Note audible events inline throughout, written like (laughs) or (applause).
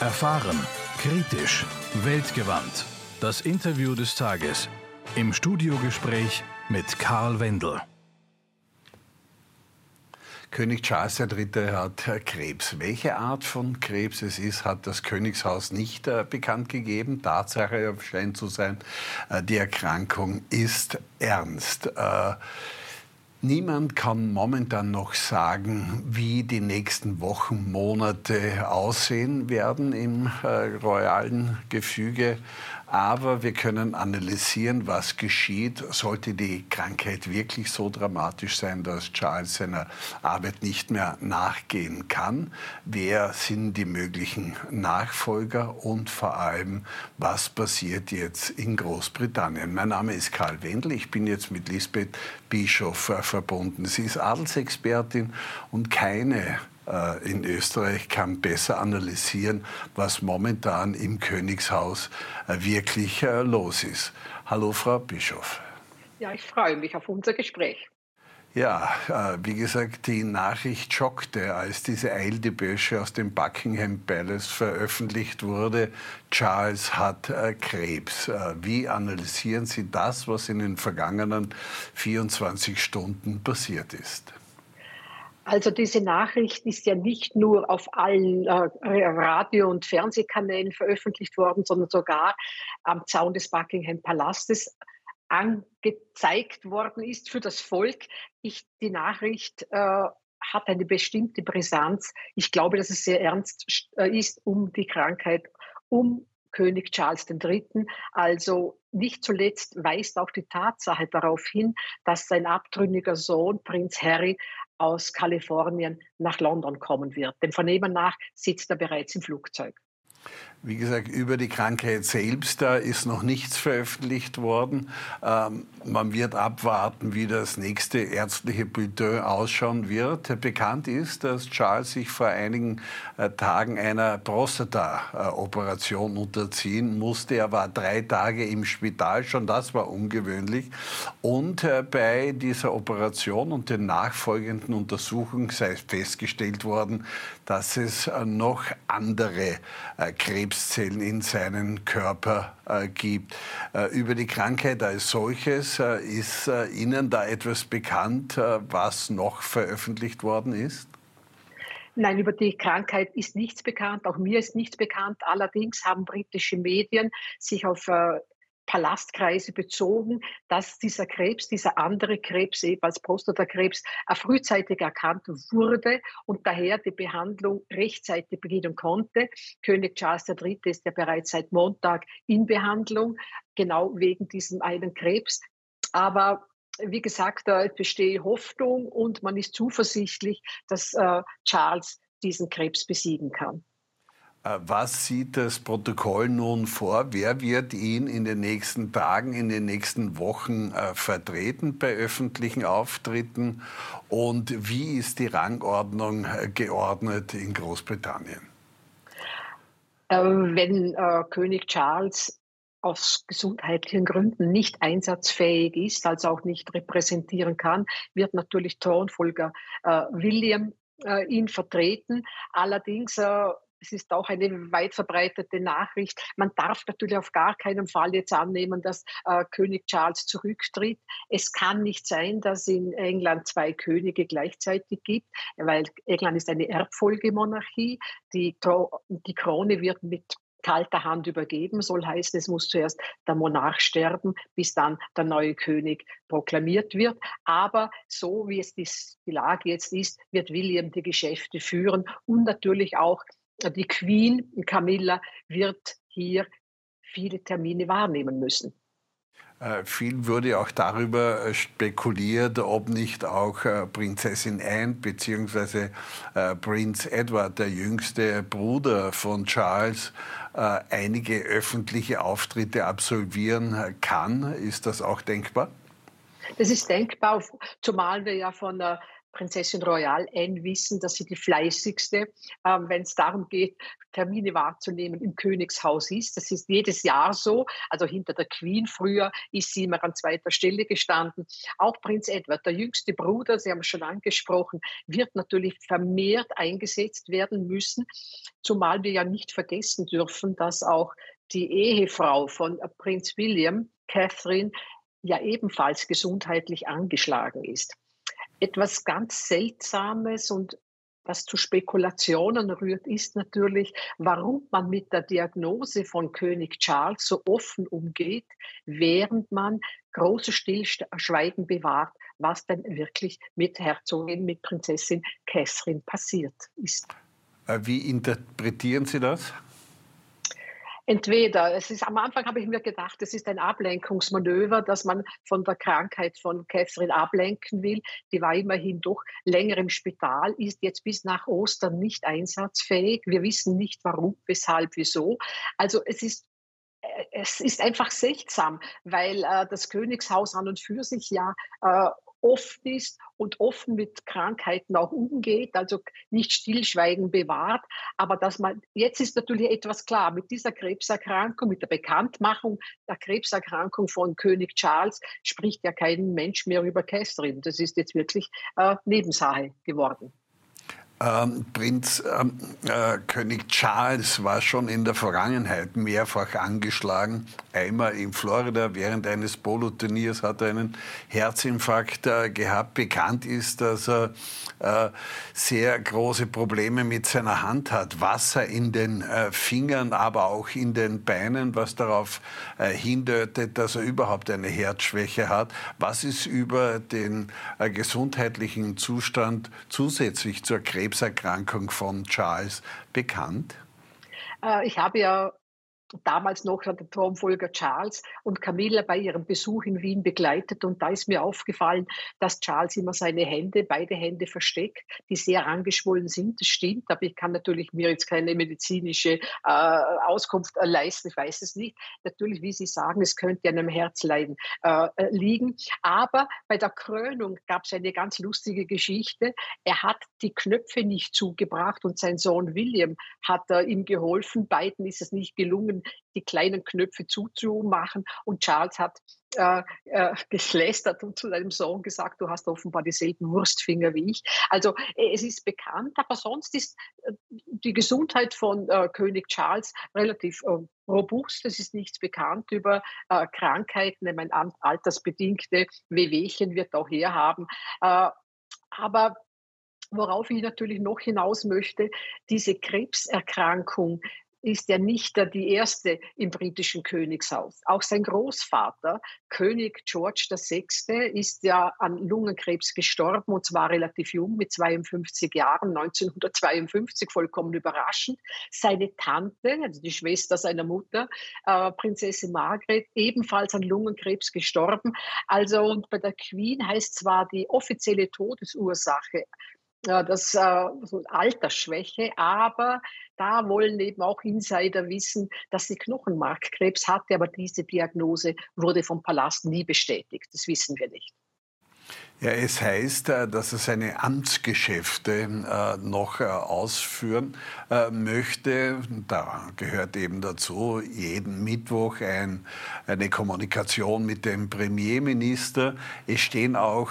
Erfahren, kritisch, weltgewandt. Das Interview des Tages. Im Studiogespräch mit Karl Wendel. König Charles III. hat Krebs. Welche Art von Krebs es ist, hat das Königshaus nicht äh, bekannt gegeben. Tatsache scheint zu sein, äh, die Erkrankung ist ernst. Äh, Niemand kann momentan noch sagen, wie die nächsten Wochen, Monate aussehen werden im äh, royalen Gefüge aber wir können analysieren, was geschieht. Sollte die Krankheit wirklich so dramatisch sein, dass Charles seiner Arbeit nicht mehr nachgehen kann? Wer sind die möglichen Nachfolger und vor allem, was passiert jetzt in Großbritannien? Mein Name ist Karl Wendel. Ich bin jetzt mit Lisbeth Bischof äh, verbunden. Sie ist Adelsexpertin und keine in Österreich kann besser analysieren, was momentan im Königshaus äh, wirklich äh, los ist. Hallo, Frau Bischof. Ja, ich freue mich auf unser Gespräch. Ja, wie gesagt, die Nachricht schockte, als diese Eildebösche aus dem Buckingham Palace veröffentlicht wurde. Charles hat Krebs. Wie analysieren Sie das, was in den vergangenen 24 Stunden passiert ist? Also diese Nachricht ist ja nicht nur auf allen äh, Radio- und Fernsehkanälen veröffentlicht worden, sondern sogar am Zaun des Buckingham Palastes angezeigt worden ist für das Volk. Ich, die Nachricht äh, hat eine bestimmte Brisanz. Ich glaube, dass es sehr ernst äh, ist um die Krankheit, um König Charles III. Also nicht zuletzt weist auch die Tatsache darauf hin, dass sein abtrünniger Sohn, Prinz Harry, aus Kalifornien nach London kommen wird. Dem Vernehmen nach sitzt er bereits im Flugzeug. Wie gesagt, über die Krankheit selbst da ist noch nichts veröffentlicht worden. Ähm, man wird abwarten, wie das nächste ärztliche Bulletin ausschauen wird. Bekannt ist, dass Charles sich vor einigen äh, Tagen einer Prostata-Operation unterziehen musste. Er war drei Tage im Spital, schon das war ungewöhnlich. Und äh, bei dieser Operation und den nachfolgenden Untersuchungen sei festgestellt worden, dass es äh, noch andere Krebszellen in seinem Körper äh, gibt. Äh, über die Krankheit als solches äh, ist Ihnen da etwas bekannt, was noch veröffentlicht worden ist? Nein, über die Krankheit ist nichts bekannt. Auch mir ist nichts bekannt. Allerdings haben britische Medien sich auf Palastkreise bezogen, dass dieser Krebs, dieser andere Krebs eben als Prostatakrebs frühzeitig erkannt wurde und daher die Behandlung rechtzeitig beginnen konnte. König Charles III. ist ja bereits seit Montag in Behandlung, genau wegen diesem einen Krebs. Aber wie gesagt, da besteht Hoffnung und man ist zuversichtlich, dass äh, Charles diesen Krebs besiegen kann. Äh, was sieht das Protokoll nun vor? Wer wird ihn in den nächsten Tagen, in den nächsten Wochen äh, vertreten bei öffentlichen Auftritten? Und wie ist die Rangordnung äh, geordnet in Großbritannien? Ähm, wenn äh, König Charles aus gesundheitlichen Gründen nicht einsatzfähig ist, also auch nicht repräsentieren kann, wird natürlich Thronfolger äh, William äh, ihn vertreten. Allerdings es ist auch eine weit verbreitete Nachricht. Man darf natürlich auf gar keinen Fall jetzt annehmen, dass äh, König Charles zurücktritt. Es kann nicht sein, dass in England zwei Könige gleichzeitig gibt, weil England ist eine Erbfolgemonarchie. Die, die Krone wird mit kalter Hand übergeben, soll heißen, es muss zuerst der Monarch sterben, bis dann der neue König proklamiert wird. Aber so wie es die Lage jetzt ist, wird William die Geschäfte führen und natürlich auch die Queen Camilla wird hier viele Termine wahrnehmen müssen. Äh, viel wurde auch darüber äh, spekuliert, ob nicht auch äh, Prinzessin Anne bzw. Prinz Edward, der jüngste Bruder von Charles, einige öffentliche Auftritte absolvieren kann. Ist das auch denkbar? Das ist denkbar, zumal wir ja von Prinzessin Royal Anne wissen, dass sie die fleißigste, ähm, wenn es darum geht, Termine wahrzunehmen, im Königshaus ist. Das ist jedes Jahr so. Also hinter der Queen früher ist sie immer an zweiter Stelle gestanden. Auch Prinz Edward, der jüngste Bruder, Sie haben es schon angesprochen, wird natürlich vermehrt eingesetzt werden müssen, zumal wir ja nicht vergessen dürfen, dass auch die Ehefrau von Prinz William, Catherine, ja ebenfalls gesundheitlich angeschlagen ist. Etwas ganz Seltsames und was zu Spekulationen rührt, ist natürlich, warum man mit der Diagnose von König Charles so offen umgeht, während man großes Stillschweigen bewahrt, was denn wirklich mit Herzogin, mit Prinzessin Catherine passiert ist. Äh, wie interpretieren Sie das? Entweder, es ist am Anfang habe ich mir gedacht, es ist ein Ablenkungsmanöver, dass man von der Krankheit von Catherine ablenken will. Die war immerhin doch länger im Spital, ist jetzt bis nach Ostern nicht einsatzfähig. Wir wissen nicht warum, weshalb, wieso. Also es ist äh, es ist einfach seltsam, weil äh, das Königshaus an und für sich ja äh, offen ist und offen mit Krankheiten auch umgeht, also nicht stillschweigen bewahrt. Aber dass man, jetzt ist natürlich etwas klar, mit dieser Krebserkrankung, mit der Bekanntmachung der Krebserkrankung von König Charles spricht ja kein Mensch mehr über Catherine. Das ist jetzt wirklich äh, Nebensache geworden. Ähm, Prinz ähm, äh, König Charles war schon in der Vergangenheit mehrfach angeschlagen. Einmal in Florida während eines Poloturniers hat er einen Herzinfarkt äh, gehabt. Bekannt ist, dass er äh, sehr große Probleme mit seiner Hand hat. Wasser in den äh, Fingern, aber auch in den Beinen, was darauf äh, hindeutet, dass er überhaupt eine Herzschwäche hat. Was ist über den äh, gesundheitlichen Zustand zusätzlich zur Krebs Krebserkrankung von Charles bekannt? Äh, ich habe ja damals noch der Thronfolger Charles und Camilla bei ihrem Besuch in Wien begleitet. Und da ist mir aufgefallen, dass Charles immer seine Hände, beide Hände versteckt, die sehr angeschwollen sind. Das stimmt, aber ich kann natürlich mir jetzt keine medizinische äh, Auskunft äh, leisten. Ich weiß es nicht. Natürlich, wie Sie sagen, es könnte an einem Herzleiden äh, äh, liegen. Aber bei der Krönung gab es eine ganz lustige Geschichte. Er hat die Knöpfe nicht zugebracht und sein Sohn William hat äh, ihm geholfen. Beiden ist es nicht gelungen gezwungen, die kleinen Knöpfe zuzumachen. Und Charles hat äh, äh, geschlästert und zu seinem Sohn gesagt, du hast offenbar dieselben Wurstfinger wie ich. Also äh, es ist bekannt, aber sonst ist äh, die Gesundheit von äh, König Charles relativ äh, robust. Es ist nichts bekannt über Krankheiten. Ich meine, altersbedingte Wehwehchen wird auch herhaben. aber Worauf ich natürlich noch hinaus möchte, diese Krebserkrankung ist er nicht die erste im britischen Königshaus. Auch sein Großvater, König George VI., ist ja an Lungenkrebs gestorben und zwar relativ jung, mit 52 Jahren, 1952, vollkommen überraschend. Seine Tante, also die Schwester seiner Mutter, äh, Prinzessin Margaret, ebenfalls an Lungenkrebs gestorben. Also und bei der Queen heißt zwar die offizielle Todesursache das äh, so Altersschwäche, aber da wollen eben auch Insider wissen, dass sie Knochenmarkkrebs hatte, aber diese Diagnose wurde vom Palast nie bestätigt. Das wissen wir nicht. Ja, es heißt, äh, dass er seine Amtsgeschäfte äh, noch äh, ausführen möchte. Da gehört eben dazu jeden Mittwoch ein, eine Kommunikation mit dem Premierminister. Es stehen auch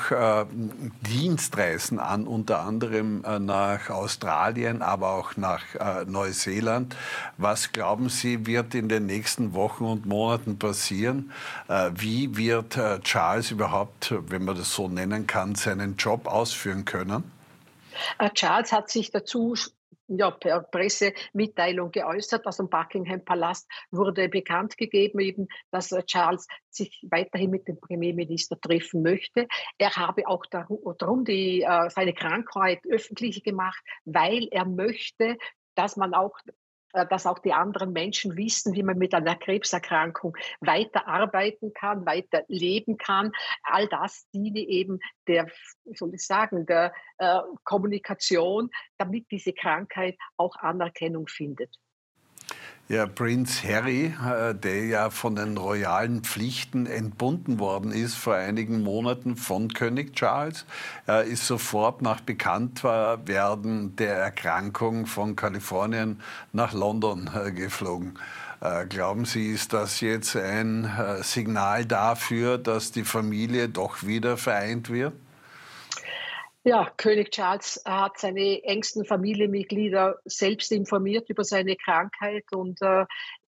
Dienstreisen an, unter anderem nach Australien, aber auch nach Neuseeland. Was glauben Sie, wird in den nächsten Wochen und Monaten passieren? Wie wird Charles überhaupt, wenn man das so nennen lernen kann, seinen Job ausführen können? Äh, Charles hat sich dazu ja, per Pressemitteilung geäußert. Aus dem Buckingham Palast wurde bekannt gegeben, eben, dass äh, Charles sich weiterhin mit dem Premierminister treffen möchte. Er habe auch darum die, äh, seine Krankheit öffentlich gemacht, weil er möchte, dass man auch dass auch die anderen Menschen wissen, wie man mit einer Krebserkrankung weiter arbeiten kann, weiter leben kann. All das diene eben der, soll ich sagen, der äh, Kommunikation, damit diese Krankheit auch Anerkennung findet. Ja, Prinz Harry, äh, der ja von den royalen Pflichten entbunden worden ist vor einigen Monaten von König Charles, ist sofort nach Bekanntwerden der Erkrankung von Kalifornien nach London äh, geflogen. Äh, glauben Sie, ist das jetzt ein Signal dafür, dass die Familie doch wieder vereint wird? Ja, König Charles hat seine engsten Familienmitglieder selbst informiert über seine Krankheit und äh,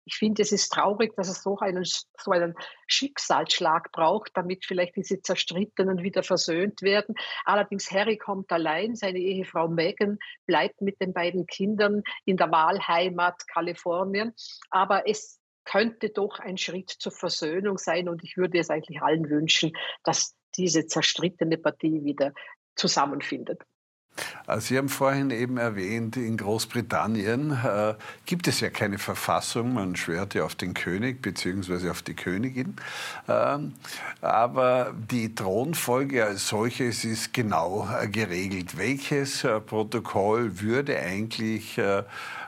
ich finde, es ist traurig, dass es so einen, so einen Schicksalsschlag braucht, damit vielleicht diese Zerstrittenen wieder versöhnt werden. Allerdings, Harry kommt allein, seine Ehefrau Meghan bleibt mit den beiden Kindern in der Wahlheimat Kalifornien. Aber es könnte doch ein Schritt zur Versöhnung sein und ich würde es eigentlich allen wünschen, dass diese zerstrittene Partie wieder zusammenfindet. Äh, Sie haben vorhin eben erwähnt, in Großbritannien äh, gibt es ja keine Verfassung, man schwört ja auf den König bzw. auf die Königin. Ähm, aber die Thronfolge als solches ist genau äh, geregelt. Welches äh, Protokoll würde eigentlich äh,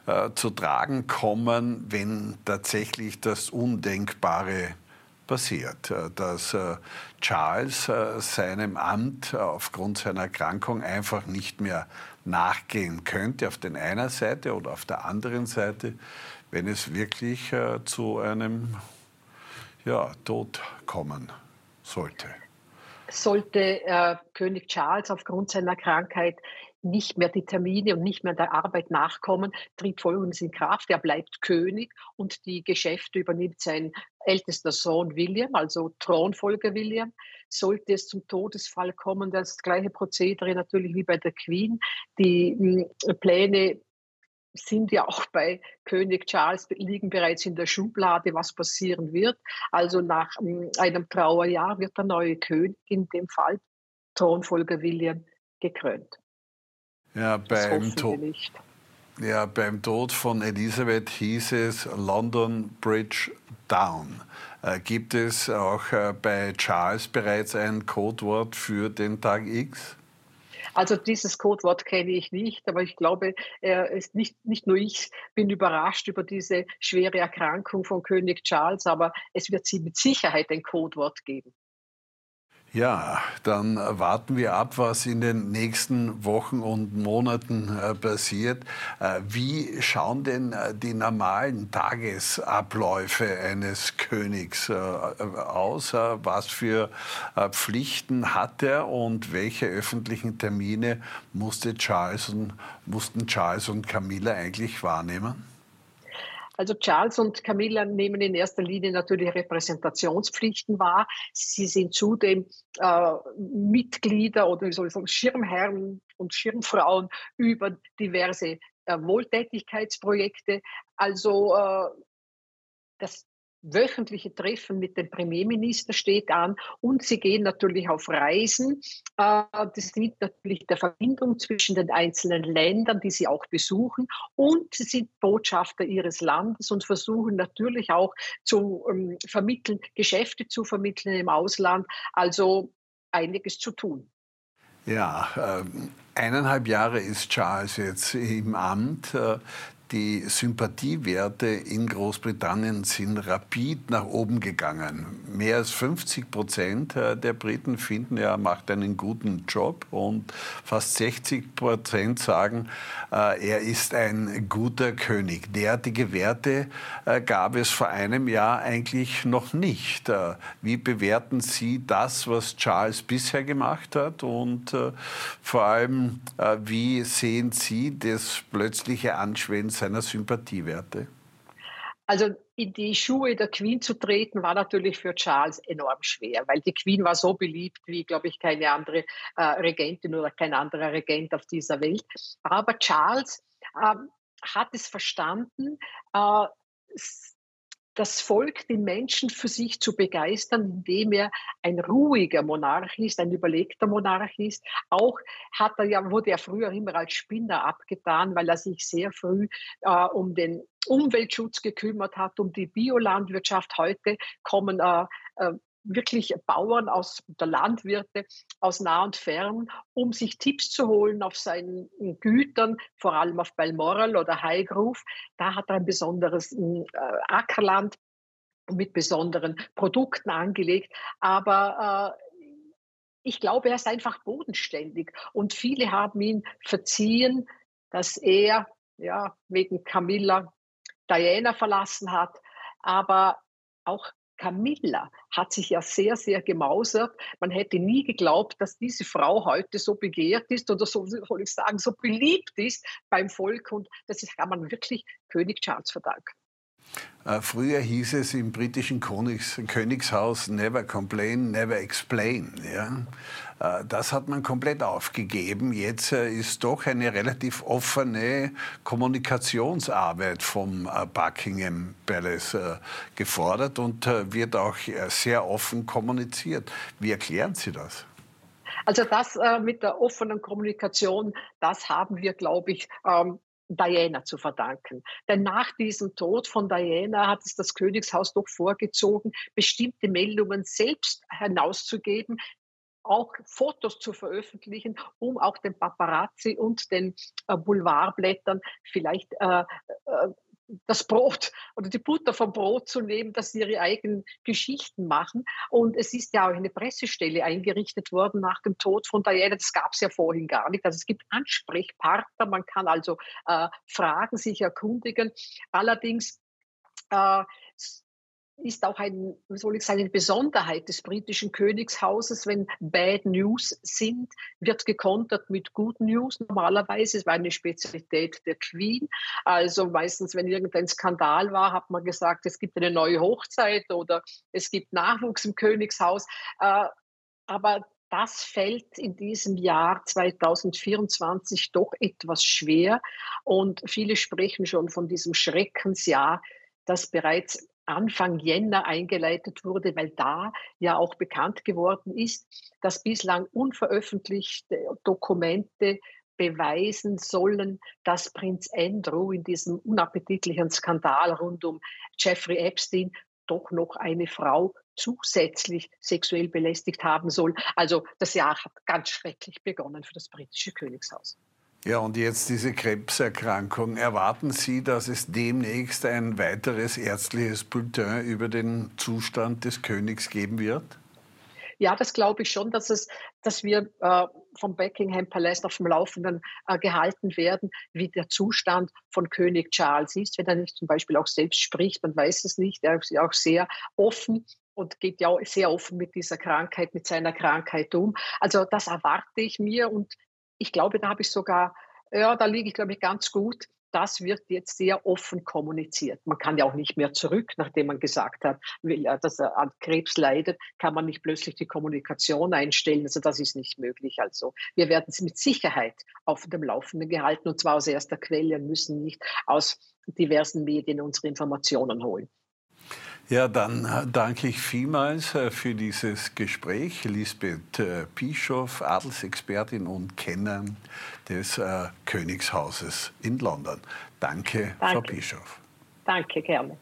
äh, zu tragen kommen, wenn tatsächlich das Undenkbare passiert, äh, dass äh, Charles äh, seinem Amt aufgrund seiner Erkrankung einfach nicht mehr nachgehen könnte, auf der einen Seite oder auf der anderen Seite, wenn es wirklich zu einem ja, Tod kommen sollte. Sollte äh, König Charles aufgrund seiner Krankheit nicht mehr die Termine und nicht mehr der Arbeit nachkommen, tritt Folgendes in Kraft. Er bleibt König und die Geschäfte übernimmt sein ältester Sohn William, also Thronfolger William. Sollte es zum Todesfall kommen, das gleiche Prozedere natürlich wie bei der Queen. Die hm, Pläne sind ja auch bei König Charles, liegen bereits in der Schublade, was passieren wird. Also nach hm, einem Trauerjahr wird der neue König, in dem Fall Thronfolger William, gekrönt. Ja, beim, to ja, beim Tod von Elisabeth hieß es London Bridge Down. Äh, gibt es auch äh, bei Charles bereits ein Codewort für den Tag X? Also dieses Codewort kenne ich nicht, aber ich glaube, ist nicht, nicht nur ich bin überrascht über diese schwere Erkrankung von König Charles, aber es wird sie mit Sicherheit ein Codewort geben. Ja, dann warten wir ab, was in den nächsten Wochen und Monaten äh, passiert. Äh, wie schauen denn äh, die normalen Tagesabläufe eines Königs aus? Was für Pflichten hat er und welche öffentlichen Termine musste Charles und, mussten Charles und Camilla eigentlich wahrnehmen? Also Charles und Camilla nehmen in erster Linie natürlich Repräsentationspflichten wahr. Sie sind zudem äh, Mitglieder oder wie soll ich sagen, Schirmherren und Schirmfrauen über diverse äh, Wohltätigkeitsprojekte. Also äh, das wöchentliche Treffen mit dem Premierminister steht an und sie gehen natürlich auf Reisen. Äh, das dient natürlich der Verbindung zwischen den einzelnen Ländern, die sie auch besuchen und sie sind Botschafter ihres Landes und versuchen natürlich auch zu ähm, vermitteln, Geschäfte zu vermitteln im Ausland, also einiges zu tun. Ja, äh, eineinhalb Jahre ist Charles jetzt im Amt. Äh, die Sympathiewerte in Großbritannien sind rapid nach oben gegangen. Mehr als 50 Prozent äh, der Briten finden, er macht einen guten Job und fast 60 Prozent sagen, äh, er ist ein guter König. Derartige Werte äh, gab es vor einem Jahr eigentlich noch nicht. Wie bewerten Sie das, was Charles bisher gemacht hat und vor allem, wie sehen Sie das plötzliche Anschwellen seiner Sympathiewerte? Also in die Schuhe der Queen zu treten, war natürlich für Charles enorm schwer, weil die Queen war so beliebt wie, glaube ich, keine andere äh, Regentin oder kein anderer Regent auf dieser Welt. Aber Charles äh, hat es verstanden, äh, das Volk, den Menschen für sich zu begeistern, indem er ein ruhiger Monarch ist, ein überlegter Monarch ist. Auch hat er ja, wurde er früher immer als Spinner abgetan, weil er sich sehr früh äh, um den Umweltschutz gekümmert hat, um die Biolandwirtschaft. Heute kommen äh, äh, wirklich Bauern aus der Landwirte aus nah und fern, um sich Tipps zu holen auf seinen Gütern, vor allem auf Balmoral oder Highgrove. Da hat er ein besonderes äh, Ackerland mit besonderen Produkten angelegt. Aber äh, ich glaube, er ist einfach bodenständig. Und viele haben ihn verziehen, dass er ja, wegen Camilla Diana verlassen hat. Aber auch Camilla hat sich ja sehr, sehr gemausert. Man hätte nie geglaubt, dass diese Frau heute so begehrt ist oder so soll ich sagen, so beliebt ist beim Volk. Und das kann man wirklich König Charles verdanken. Äh, früher hieß es im britischen Königs Königshaus Never complain, never explain. Ja? Äh, das hat man komplett aufgegeben. Jetzt äh, ist doch eine relativ offene Kommunikationsarbeit vom Buckingham Palace gefordert und wird auch sehr offen kommuniziert. Wie erklären Sie das? Also das äh, mit der offenen Kommunikation, das haben wir, glaube ich, ähm, Diana zu verdanken. Denn nach diesem Tod von Diana hat es das Königshaus doch vorgezogen, bestimmte Meldungen selbst hinauszugeben, auch Fotos zu veröffentlichen, um auch den Paparazzi und den äh, Boulevardblättern vielleicht äh, äh, das Brot (laughs) oder die Butter vom Brot zu nehmen, dass sie ihre eigenen Geschichten machen. Und es ist ja auch eine Pressestelle eingerichtet worden nach dem Tod von Diana. Das gab es ja vorhin gar nicht. Also es gibt Ansprechpartner, man kann also äh, Fragen sich erkundigen. Allerdings äh, ist auch ein, soll ich sagen, eine Besonderheit des britischen Königshauses. Wenn Bad News sind, wird gekontert mit Good News. Normalerweise, es war eine Spezialität der Queen. Also meistens, wenn irgendein Skandal war, hat man gesagt, es gibt eine neue Hochzeit oder es gibt Nachwuchs im Königshaus. Äh, aber das fällt in diesem Jahr 2024 doch etwas schwer. Und viele sprechen schon von diesem Schreckensjahr, das bereits Anfang Jänner eingeleitet wurde, weil da ja auch bekannt geworden ist, dass bislang unveröffentlichte Dokumente beweisen sollen, dass Prinz Andrew in diesem unappetitlichen Skandal rund um Jeffrey Epstein doch noch eine Frau zusätzlich sexuell belästigt haben soll. Also das Jahr hat ganz schrecklich begonnen für das britische Königshaus. Ja, und jetzt diese Krebserkrankung. Erwarten Sie, dass es demnächst ein weiteres ärztliches Bulletin über den Zustand des Königs geben wird? Ja, das glaube ich schon, dass, es, dass wir äh, vom Buckingham Palace auf dem Laufenden äh, gehalten werden, wie der Zustand von König Charles ist. Wenn er nicht zum Beispiel auch selbst spricht, man weiß es nicht. Er ist ja auch sehr offen und geht ja auch sehr offen mit dieser Krankheit, mit seiner Krankheit um. Also das erwarte ich mir und ich glaube, da habe ich sogar, ja, da liege ich, glaube ich, ganz gut. Das wird jetzt sehr offen kommuniziert. Man kann ja auch nicht mehr zurück, nachdem man gesagt hat, dass er an Krebs leidet, kann man nicht plötzlich die Kommunikation einstellen. Also das ist nicht möglich. Also wir werden sie mit Sicherheit auf dem Laufenden gehalten und zwar aus erster Quelle und müssen nicht aus diversen Medien unsere Informationen holen. Ja, dann äh, danke ich vielmals äh, für dieses Gespräch. Lisbeth äh, Bischof, Adelsexpertin und Kenner des Königshauses in London. Danke, danke. Frau Bischof. Danke, gerne.